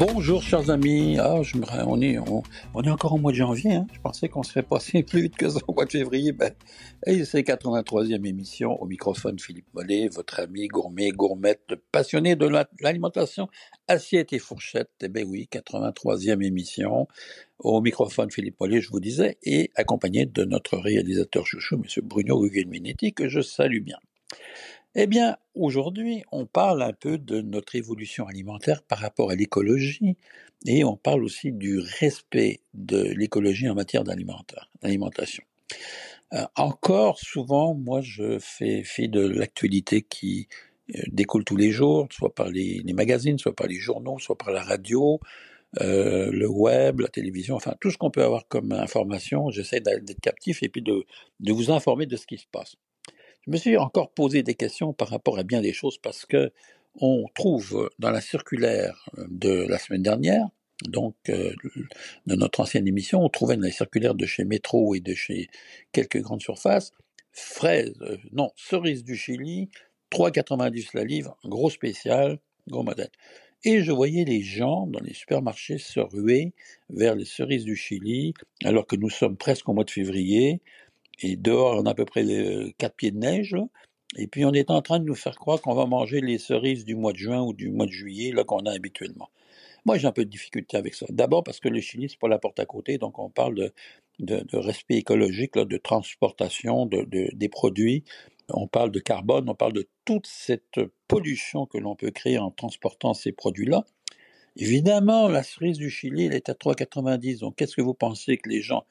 Bonjour chers amis, ah, on, est, encore au mois de janvier, hein. je pensais qu'on serait passé plus vite que ça au mois de février. Ben, et c'est 83e émission, au microphone Philippe Mollet, votre ami gourmet, gourmette, passionné de l'alimentation, assiette et fourchette. Eh ben oui, 83e émission, au microphone Philippe Mollet, je vous disais, et accompagné de notre réalisateur chouchou, M. Bruno Guglielminetti, que je salue bien. Eh bien, aujourd'hui, on parle un peu de notre évolution alimentaire par rapport à l'écologie et on parle aussi du respect de l'écologie en matière d'alimentation. Euh, encore souvent, moi, je fais fi de l'actualité qui euh, découle tous les jours, soit par les, magazines, soit par les journaux, soit par la radio, euh, le web, la télévision, enfin tout ce qu'on peut avoir comme information. J'essaie d'être captif et puis de vous informer de ce qui se passe. Je me suis encore posé des questions par rapport à bien des choses parce que on trouve dans la circulaire de la semaine dernière, donc euh, de notre ancienne émission, on trouvait dans la circulaire de chez Métro et de chez quelques grandes surfaces, fraises, euh, non, cerises du Chili, 3,90 la livre, gros spécial, gros modèle. Et je voyais les gens dans les supermarchés se ruer vers les cerises du Chili, alors que nous sommes presque au mois de février, et dehors, on a à peu près quatre pieds de neige. Et puis, on est en train de nous faire croire qu'on va manger les cerises du mois de juin ou du mois de juillet, là, qu'on a habituellement. Moi, j'ai un peu de difficulté avec ça. D'abord parce que le Chili, c'est pas la porte à côté, donc on parle de, respect écologique, de transportation de, des produits. On parle de carbone, on parle de toute cette pollution que l'on peut créer en transportant ces produits-là. Évidemment, la cerise du Chili, elle est à 3,90. Donc, qu'est-ce que vous pensez que les gens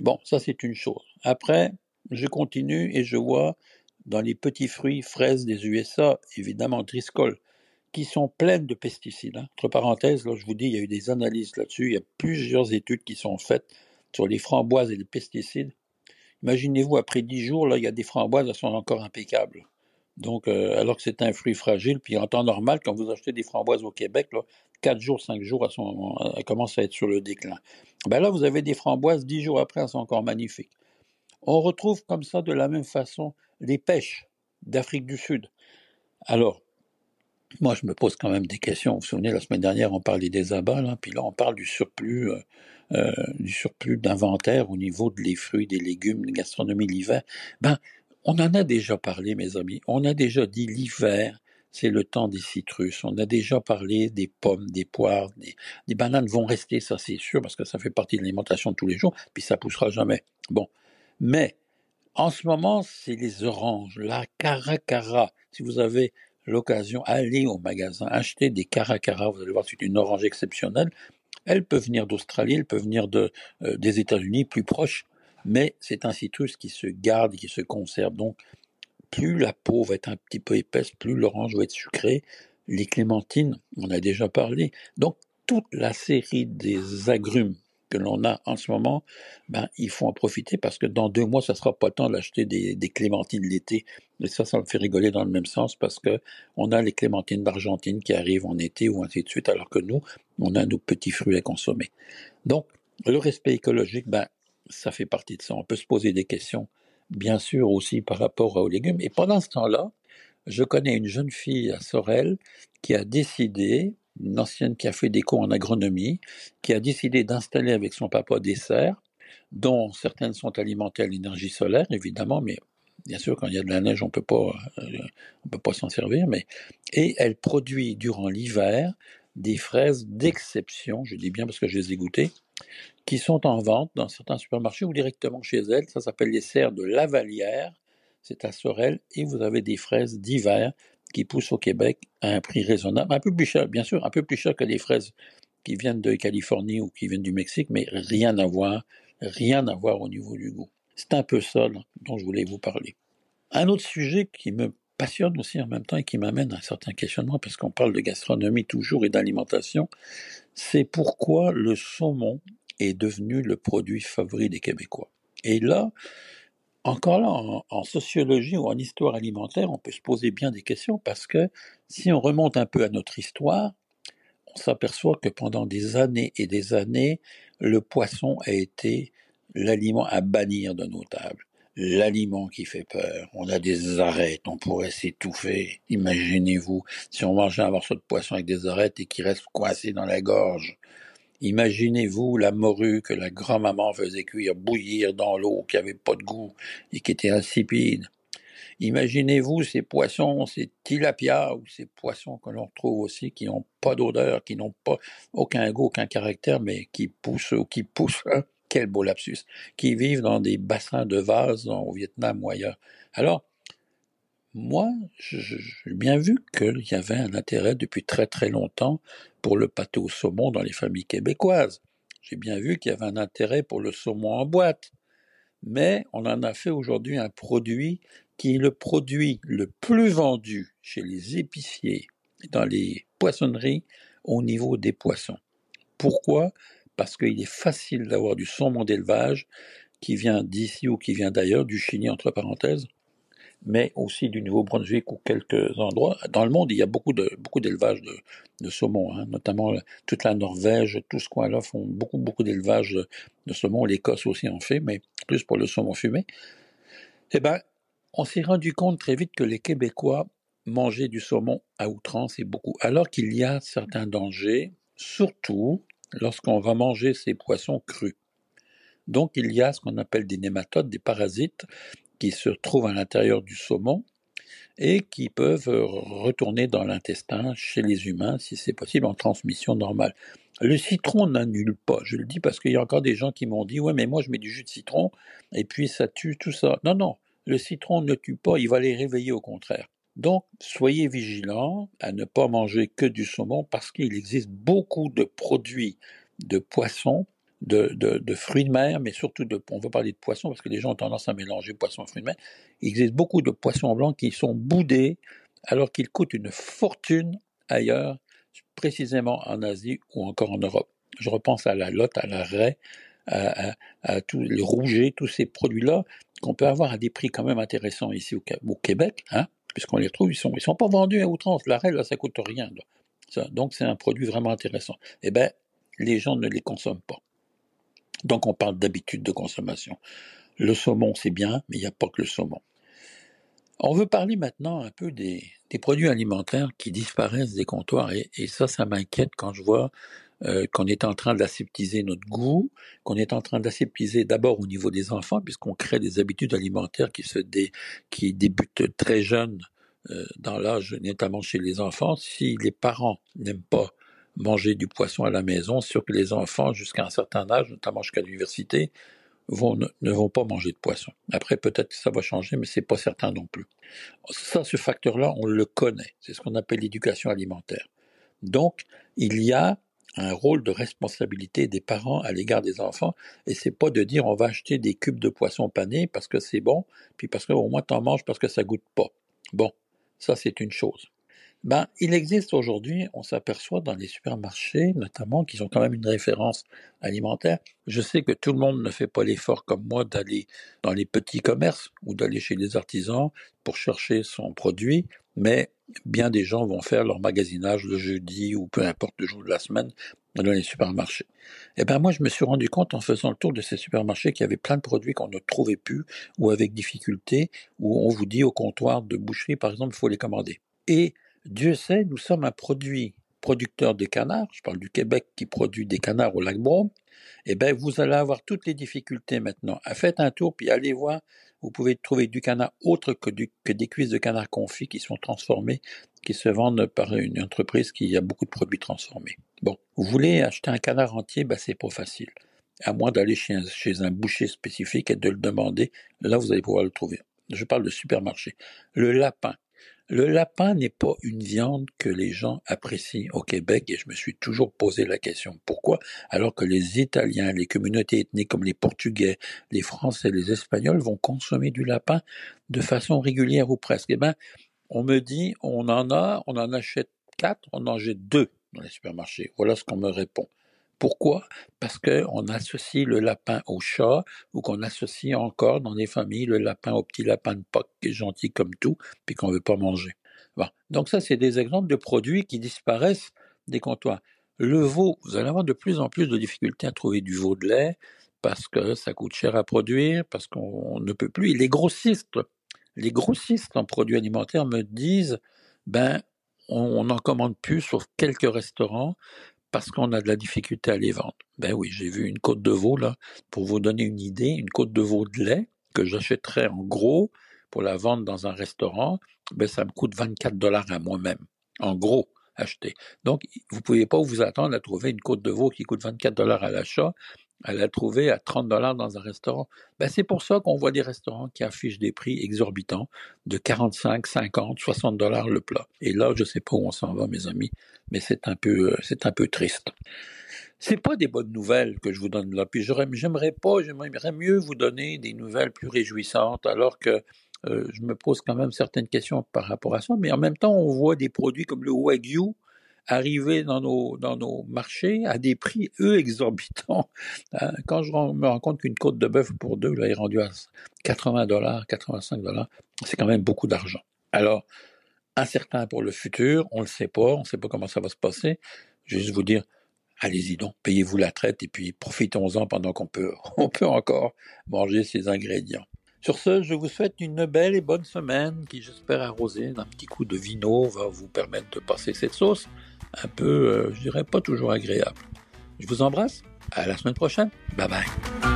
Bon, ça c'est une chose. Après, je continue et je vois dans les petits fruits fraises des USA, évidemment Driscoll, qui sont pleines de pesticides. Hein. Entre parenthèses, là, je vous dis, il y a eu des analyses là-dessus, il y a plusieurs études qui sont faites sur les framboises et les pesticides. Imaginez-vous, après dix jours, là, il y a des framboises, elles sont encore impeccables. Donc, euh, alors que c'est un fruit fragile, puis en temps normal, quand vous achetez des framboises au Québec, là, 4 jours, 5 jours, elles, sont, elles commencent à être sur le déclin. Ben là, vous avez des framboises, 10 jours après, elles sont encore magnifiques. On retrouve comme ça, de la même façon, les pêches d'Afrique du Sud. Alors, moi, je me pose quand même des questions. Vous vous souvenez, la semaine dernière, on parlait des abats, puis là, on parle du surplus, euh, euh, du surplus d'inventaire au niveau des fruits, des légumes, de gastronomie l'hiver. Ben, on en a déjà parlé, mes amis. On a déjà dit l'hiver, c'est le temps des citrus. On a déjà parlé des pommes, des poires, des, bananes vont rester, ça c'est sûr, parce que ça fait partie de l'alimentation de tous les jours, puis ça poussera jamais. Bon. Mais, en ce moment, c'est les oranges, la caracara. Si vous avez l'occasion, allez au magasin, achetez des caracara, vous allez voir, c'est une orange exceptionnelle. Elle peut venir d'Australie, elle peut venir euh, des États-Unis, plus proche mais c'est un citrus qui se garde, qui se conserve. Donc, plus la peau va être un petit peu épaisse, plus l'orange va être sucrée. Les clémentines, on a déjà parlé. Donc, toute la série des agrumes que l'on a en ce moment, ben, il faut en profiter parce que dans deux mois, ça sera pas temps d'acheter des, des, clémentines l'été. Et ça, ça me fait rigoler dans le même sens parce que on a les clémentines d'Argentine qui arrivent en été ou ainsi de suite, alors que nous, on a nos petits fruits à consommer. Donc, le respect écologique, ben, ça fait partie de ça. On peut se poser des questions, bien sûr, aussi par rapport aux légumes. Et pendant ce temps-là, je connais une jeune fille à Sorel qui a décidé, une ancienne qui a fait des cours en agronomie, qui a décidé d'installer avec son papa des serres, dont certaines sont alimentées à l'énergie solaire, évidemment, mais bien sûr, quand il y a de la neige, on peut pas, euh, on peut pas s'en servir, mais, et elle produit durant l'hiver des fraises d'exception, je dis bien parce que je les ai goûtées, qui sont en vente dans certains supermarchés ou directement chez elles. Ça s'appelle les serres de Lavalière. C'est à Sorel et vous avez des fraises d'hiver qui poussent au Québec à un prix raisonnable, un peu plus cher, bien sûr, un peu plus cher que les fraises qui viennent de Californie ou qui viennent du Mexique, mais rien à voir, rien à voir au niveau du goût. C'est un peu ça dont je voulais vous parler. Un autre sujet qui me passionne aussi en même temps et qui m'amène à un certain questionnement, parce qu'on parle de gastronomie toujours et d'alimentation, c'est pourquoi le saumon est devenu le produit favori des Québécois. Et là, encore là, en, sociologie ou en histoire alimentaire, on peut se poser bien des questions parce que si on remonte un peu à notre histoire, on s'aperçoit que pendant des années et des années, le poisson a été l'aliment à bannir de nos tables. L'aliment qui fait peur. On a des arêtes, on pourrait s'étouffer. Imaginez-vous si on mangeait un morceau de poisson avec des arêtes et qui reste coincé dans la gorge. Imaginez-vous la morue que la grand-maman faisait cuire, bouillir dans l'eau, qui avait pas de goût et qui était insipide. Imaginez-vous ces poissons, ces tilapia ou ces poissons que l'on retrouve aussi qui n'ont pas d'odeur, qui n'ont pas aucun goût, aucun caractère, mais qui poussent ou qui poussent, hein, quel beau lapsus, qui vivent dans des bassins de vases au Vietnam ou ailleurs. Alors, moi, j'ai bien vu qu'il y avait un intérêt depuis très très longtemps pour le pâté au saumon dans les familles québécoises. J'ai bien vu qu'il y avait un intérêt pour le saumon en boîte. Mais on en a fait aujourd'hui un produit qui est le produit le plus vendu chez les épiciers, dans les poissonneries, au niveau des poissons. Pourquoi? Parce qu'il est facile d'avoir du saumon d'élevage qui vient d'ici ou qui vient d'ailleurs, du Chili entre parenthèses, mais aussi du Nouveau-Brunswick ou quelques endroits. Dans le monde, il y a beaucoup de beaucoup d'élevages de, saumon, hein, notamment toute la Norvège, tout ce coin-là font beaucoup beaucoup d'élevage de, de, saumon. L'Écosse aussi en fait, mais plus pour le saumon fumé. Eh ben, on s'est rendu compte très vite que les Québécois mangeaient du saumon à outrance et beaucoup, alors qu'il y a certains dangers, surtout lorsqu'on va manger ces poissons crus. Donc il y a ce qu'on appelle des nématodes, des parasites, qui se trouvent à l'intérieur du saumon et qui peuvent retourner dans l'intestin chez les humains, si c'est possible, en transmission normale. Le citron n'annule pas, je le dis parce qu'il y a encore des gens qui m'ont dit, ouais, mais moi je mets du jus de citron et puis ça tue tout ça. Non, non, le citron ne tue pas, il va les réveiller au contraire. Donc, soyez vigilants à ne pas manger que du saumon parce qu'il existe beaucoup de produits de poissons, de, fruits de mer, mais surtout de, on va parler de poissons parce que les gens ont tendance à mélanger poissons et fruits de mer. Il existe beaucoup de poissons blancs qui sont boudés alors qu'ils coûtent une fortune ailleurs, précisément en Asie ou encore en Europe. Je repense à la lotte, à la raie, à, à, tous les rougets, tous ces produits-là qu'on peut avoir à des prix quand même intéressants ici au, Québec, hein, puisqu'on les retrouve, ils sont, ils sont pas vendus à outrance. L'arrêt, là, ça coûte rien. Donc, c'est un produit vraiment intéressant. Eh bien, les gens ne les consomment pas. Donc, on parle d'habitude de consommation. Le saumon, c'est bien, mais il n'y a pas que le saumon. On veut parler maintenant un peu des, produits alimentaires qui disparaissent des comptoirs, et ça, ça m'inquiète quand je vois euh, qu'on est en train d'aseptiser notre goût, qu'on est en train d'aseptiser d'abord au niveau des enfants, puisqu'on crée des habitudes alimentaires qui se qui débutent très jeunes euh, dans l'âge, notamment chez les enfants. Si les parents n'aiment pas manger du poisson à la maison, sûr que les enfants, jusqu'à un certain âge, notamment jusqu'à l'université, vont, ne, vont pas manger de poisson. Après, peut-être que ça va changer, mais c'est pas certain non plus. Ça, ce facteur-là, on le connaît. C'est ce qu'on appelle l'éducation alimentaire. Donc, il y a un rôle de responsabilité des parents à l'égard des enfants, et c'est pas de dire on va acheter des cubes de poisson pané parce que c'est bon, puis parce que au moins t'en manges parce que ça goûte pas. Bon, ça c'est une chose. Ben, il existe aujourd'hui, on s'aperçoit dans les supermarchés, notamment, qui ont quand même une référence alimentaire. Je sais que tout le monde ne fait pas l'effort comme moi d'aller dans les petits commerces ou d'aller chez les artisans pour chercher son produit, mais bien des gens vont faire leur magasinage le jeudi ou peu importe le jour de la semaine dans les supermarchés. Et eh ben moi, je me suis rendu compte en faisant le tour de ces supermarchés qu'il y avait plein de produits qu'on ne trouvait plus ou avec difficulté, où on vous dit au comptoir de boucherie, par exemple, il faut les commander. Et Dieu sait, nous sommes un produit producteur de canards, je parle du Québec qui produit des canards au lac Brome, eh bien, vous allez avoir toutes les difficultés maintenant. Faites un tour, puis allez voir, vous pouvez trouver du canard autre que, des cuisses de canard confit qui sont transformées, qui se vendent par une entreprise qui a beaucoup de produits transformés. Bon, vous voulez acheter un canard entier, ben, c'est pas facile. À moins d'aller chez un boucher spécifique et de le demander, là, vous allez pouvoir le trouver. Je parle de supermarché. Le lapin, le lapin n'est pas une viande que les gens apprécient au Québec et je me suis toujours posé la question pourquoi? Alors que les Italiens, les communautés ethniques comme les Portugais, les Français, les Espagnols vont consommer du lapin de façon régulière ou presque. Eh ben, on me dit on en a, on en achète quatre, on en jette deux dans les supermarchés. Voilà ce qu'on me répond. Pourquoi? Parce qu'on associe le lapin au chat ou qu'on associe encore dans les familles le lapin au petit lapin de Pâques qui est gentil comme tout, puis qu'on ne veut pas manger. Donc ça, c'est des exemples de produits qui disparaissent des comptoirs. Le veau, vous allez avoir de plus en plus de difficultés à trouver du veau de lait parce que ça coûte cher à produire, parce qu'on ne peut plus. Les grossistes, les grossistes en produits alimentaires me disent, ben, on n'en commande plus sauf quelques restaurants parce qu'on a de la difficulté à les vendre. Ben oui, j'ai vu une côte de veau là, pour vous donner une idée, une côte de veau de lait que j'achèterais en gros pour la vendre dans un restaurant, ben ça me coûte 24 dollars à moi-même, en gros acheter. Donc, vous ne pouvez pas vous attendre à trouver une côte de veau qui coûte 24 dollars à l'achat à la trouver à 30 dollars dans un restaurant. Ben, c'est pour ça qu'on voit des restaurants qui affichent des prix exorbitants de 45, 50, 60 dollars le plat. Et là, je ne sais pas où on s'en va, mes amis, mais c'est un peu, euh, c'est un peu triste. C'est pas des bonnes nouvelles que je vous donne là. Puis j'aimerais pas, j'aimerais mieux vous donner des nouvelles plus réjouissantes, alors que euh, je me pose quand même certaines questions par rapport à ça. Mais en même temps, on voit des produits comme le Wagyu arriver dans nos, dans nos marchés à des prix, eux, exorbitants. Hein, quand je me rends compte qu'une côte de bœuf pour deux là, est rendue à 80 dollars, 85 dollars, c'est quand même beaucoup d'argent. Alors, incertain pour le futur, on ne le sait pas, on ne sait pas comment ça va se passer. Je vais juste vous dire, allez-y donc, payez-vous la traite et puis profitons-en pendant qu'on peut, on peut encore manger ces ingrédients. Sur ce, je vous souhaite une belle et bonne semaine qui, j'espère, arrosée d'un petit coup de vino, va vous permettre de passer cette sauce un peu, euh, je dirais, pas toujours agréable. Je vous embrasse. À la semaine prochaine. Bye bye.